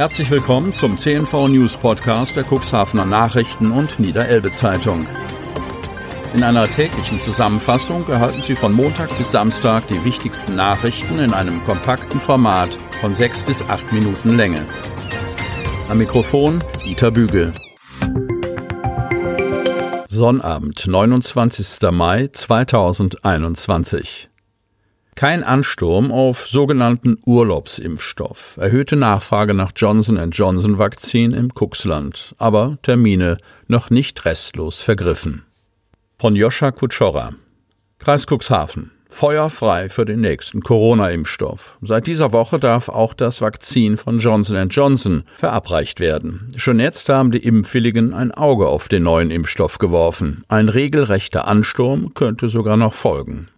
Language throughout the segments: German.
Herzlich willkommen zum CNV News Podcast der Cuxhavener Nachrichten und Niederelbe Zeitung. In einer täglichen Zusammenfassung erhalten Sie von Montag bis Samstag die wichtigsten Nachrichten in einem kompakten Format von sechs bis acht Minuten Länge. Am Mikrofon Dieter Bügel. Sonnabend, 29. Mai 2021. Kein Ansturm auf sogenannten Urlaubsimpfstoff, erhöhte Nachfrage nach Johnson Johnson Vakzin im Cuxland, aber Termine noch nicht restlos vergriffen. Von Joscha Kutschora Kreis Cuxhaven Feuerfrei für den nächsten Corona-Impfstoff. Seit dieser Woche darf auch das Vakzin von Johnson Johnson verabreicht werden. Schon jetzt haben die Impfwilligen ein Auge auf den neuen Impfstoff geworfen. Ein regelrechter Ansturm könnte sogar noch folgen.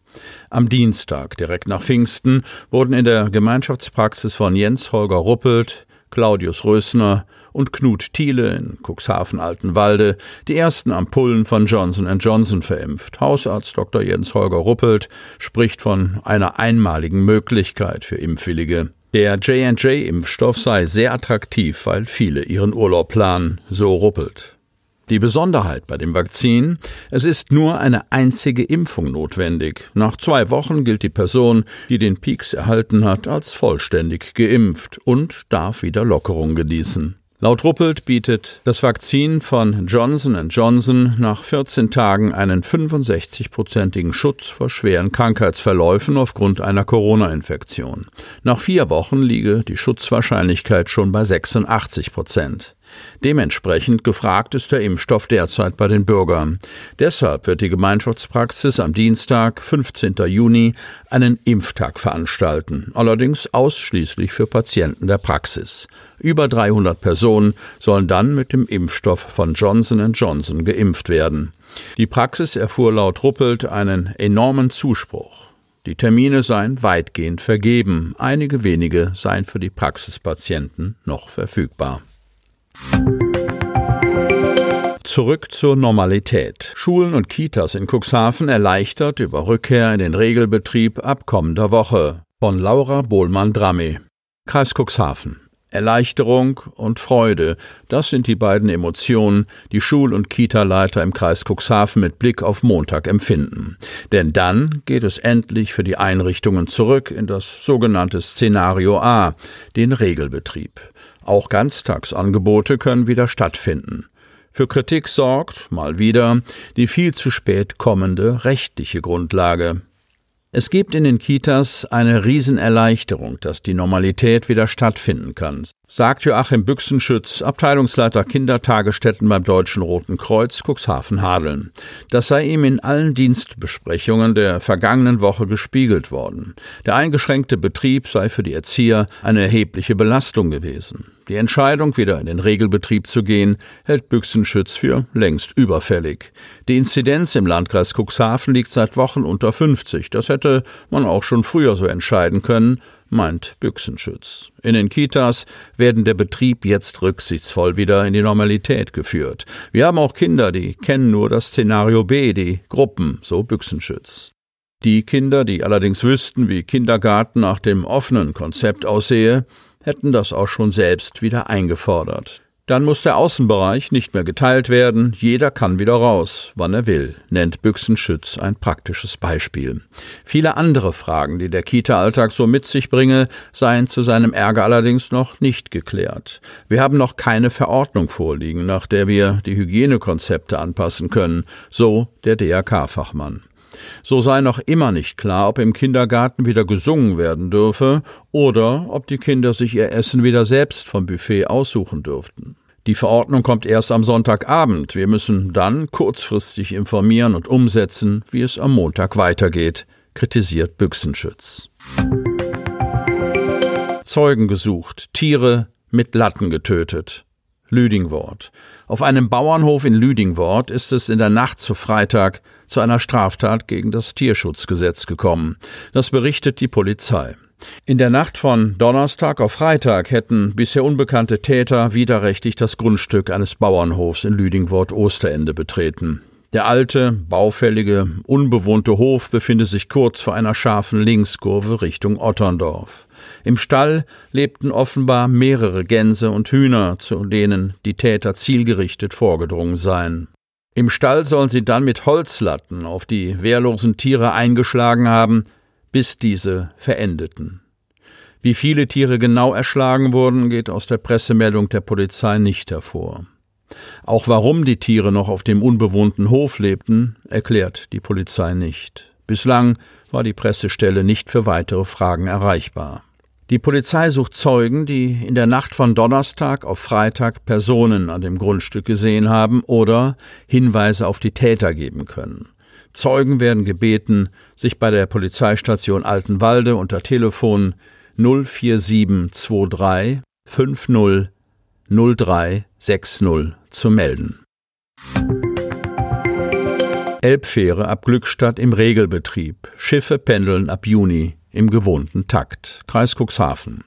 Am Dienstag, direkt nach Pfingsten, wurden in der Gemeinschaftspraxis von Jens Holger Ruppelt, Claudius Rösner und Knut Thiele in Cuxhaven-Altenwalde die ersten Ampullen von Johnson Johnson verimpft. Hausarzt Dr. Jens Holger Ruppelt spricht von einer einmaligen Möglichkeit für Impfwillige. Der J&J-Impfstoff sei sehr attraktiv, weil viele ihren Urlaub planen, so Ruppelt. Die Besonderheit bei dem Vakzin, es ist nur eine einzige Impfung notwendig. Nach zwei Wochen gilt die Person, die den Peaks erhalten hat, als vollständig geimpft und darf wieder Lockerung genießen. Laut Ruppelt bietet das Vakzin von Johnson Johnson nach 14 Tagen einen 65-prozentigen Schutz vor schweren Krankheitsverläufen aufgrund einer Corona-Infektion. Nach vier Wochen liege die Schutzwahrscheinlichkeit schon bei 86 Prozent. Dementsprechend gefragt ist der Impfstoff derzeit bei den Bürgern. Deshalb wird die Gemeinschaftspraxis am Dienstag, 15. Juni, einen Impftag veranstalten, allerdings ausschließlich für Patienten der Praxis. Über 300 Personen sollen dann mit dem Impfstoff von Johnson Johnson geimpft werden. Die Praxis erfuhr laut Ruppelt einen enormen Zuspruch. Die Termine seien weitgehend vergeben, einige wenige seien für die Praxispatienten noch verfügbar. Zurück zur Normalität. Schulen und Kitas in Cuxhaven erleichtert über Rückkehr in den Regelbetrieb ab kommender Woche. Von Laura Bohlmann-Dramme. Kreis Cuxhaven. Erleichterung und Freude, das sind die beiden Emotionen, die Schul- und Kita-Leiter im Kreis Cuxhaven mit Blick auf Montag empfinden. Denn dann geht es endlich für die Einrichtungen zurück in das sogenannte Szenario A, den Regelbetrieb. Auch Ganztagsangebote können wieder stattfinden. Für Kritik sorgt, mal wieder, die viel zu spät kommende rechtliche Grundlage. Es gibt in den Kitas eine Riesenerleichterung, dass die Normalität wieder stattfinden kann, sagt Joachim Büchsenschütz, Abteilungsleiter Kindertagesstätten beim Deutschen Roten Kreuz Cuxhaven-Hadeln. Das sei ihm in allen Dienstbesprechungen der vergangenen Woche gespiegelt worden. Der eingeschränkte Betrieb sei für die Erzieher eine erhebliche Belastung gewesen. Die Entscheidung, wieder in den Regelbetrieb zu gehen, hält Büchsenschütz für längst überfällig. Die Inzidenz im Landkreis Cuxhaven liegt seit Wochen unter 50. Das hätte man auch schon früher so entscheiden können, meint Büchsenschütz. In den Kitas werden der Betrieb jetzt rücksichtsvoll wieder in die Normalität geführt. Wir haben auch Kinder, die kennen nur das Szenario B, die Gruppen, so Büchsenschütz. Die Kinder, die allerdings wüssten, wie Kindergarten nach dem offenen Konzept aussehe, hätten das auch schon selbst wieder eingefordert. Dann muss der Außenbereich nicht mehr geteilt werden, jeder kann wieder raus, wann er will, nennt Büchsenschütz ein praktisches Beispiel. Viele andere Fragen, die der Kita-Alltag so mit sich bringe, seien zu seinem Ärger allerdings noch nicht geklärt. Wir haben noch keine Verordnung vorliegen, nach der wir die Hygienekonzepte anpassen können, so der DRK-Fachmann. So sei noch immer nicht klar, ob im Kindergarten wieder gesungen werden dürfe oder ob die Kinder sich ihr Essen wieder selbst vom Buffet aussuchen dürften. Die Verordnung kommt erst am Sonntagabend. Wir müssen dann kurzfristig informieren und umsetzen, wie es am Montag weitergeht, kritisiert Büchsenschütz. Zeugen gesucht, Tiere mit Latten getötet. Lüdingwort. Auf einem Bauernhof in Lüdingwort ist es in der Nacht zu Freitag zu einer Straftat gegen das Tierschutzgesetz gekommen. Das berichtet die Polizei. In der Nacht von Donnerstag auf Freitag hätten bisher unbekannte Täter widerrechtlich das Grundstück eines Bauernhofs in Lüdingwort Osterende betreten. Der alte, baufällige, unbewohnte Hof befindet sich kurz vor einer scharfen Linkskurve Richtung Otterndorf. Im Stall lebten offenbar mehrere Gänse und Hühner, zu denen die Täter zielgerichtet vorgedrungen seien. Im Stall sollen sie dann mit Holzlatten auf die wehrlosen Tiere eingeschlagen haben, bis diese verendeten. Wie viele Tiere genau erschlagen wurden, geht aus der Pressemeldung der Polizei nicht hervor. Auch warum die Tiere noch auf dem unbewohnten Hof lebten, erklärt die Polizei nicht. Bislang war die Pressestelle nicht für weitere Fragen erreichbar. Die Polizei sucht Zeugen, die in der Nacht von Donnerstag auf Freitag Personen an dem Grundstück gesehen haben oder Hinweise auf die Täter geben können. Zeugen werden gebeten, sich bei der Polizeistation Altenwalde unter Telefon 04723 50 0360 zu melden. Elbfähre ab Glückstadt im Regelbetrieb. Schiffe pendeln ab Juni im gewohnten Takt. Kreis Cuxhaven.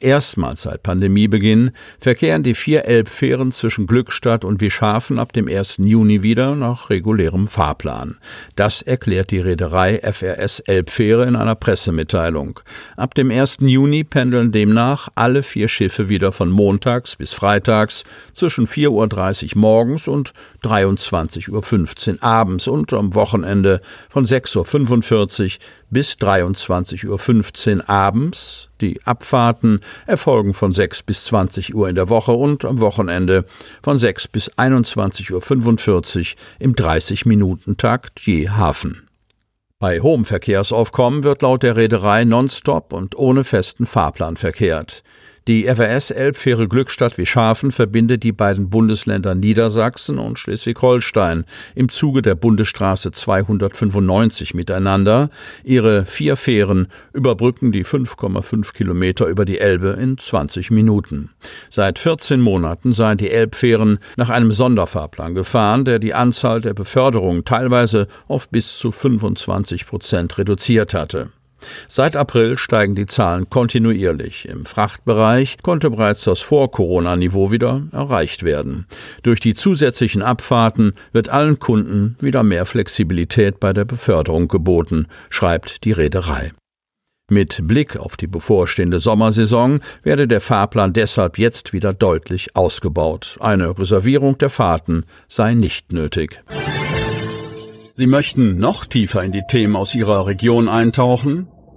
Erstmals seit Pandemiebeginn verkehren die vier Elbfähren zwischen Glückstadt und Wischhafen ab dem 1. Juni wieder nach regulärem Fahrplan. Das erklärt die Reederei FRS Elbfähre in einer Pressemitteilung. Ab dem 1. Juni pendeln demnach alle vier Schiffe wieder von montags bis freitags zwischen 4.30 Uhr morgens und 23.15 Uhr abends und am Wochenende von 6.45 Uhr bis 23.15 Uhr abends die Abfahrten erfolgen von 6 bis 20 Uhr in der Woche und am Wochenende von 6 bis 21.45 Uhr im 30-Minuten-Takt je Hafen. Bei hohem Verkehrsaufkommen wird laut der Reederei nonstop und ohne festen Fahrplan verkehrt. Die FRS Elbfähre Glückstadt Wischhafen verbindet die beiden Bundesländer Niedersachsen und Schleswig-Holstein im Zuge der Bundesstraße 295 miteinander. Ihre vier Fähren überbrücken die 5,5 Kilometer über die Elbe in 20 Minuten. Seit 14 Monaten seien die Elbfähren nach einem Sonderfahrplan gefahren, der die Anzahl der Beförderungen teilweise auf bis zu 25 Prozent reduziert hatte. Seit April steigen die Zahlen kontinuierlich. Im Frachtbereich konnte bereits das Vor-Corona-Niveau wieder erreicht werden. Durch die zusätzlichen Abfahrten wird allen Kunden wieder mehr Flexibilität bei der Beförderung geboten, schreibt die Reederei. Mit Blick auf die bevorstehende Sommersaison werde der Fahrplan deshalb jetzt wieder deutlich ausgebaut. Eine Reservierung der Fahrten sei nicht nötig. Sie möchten noch tiefer in die Themen aus Ihrer Region eintauchen?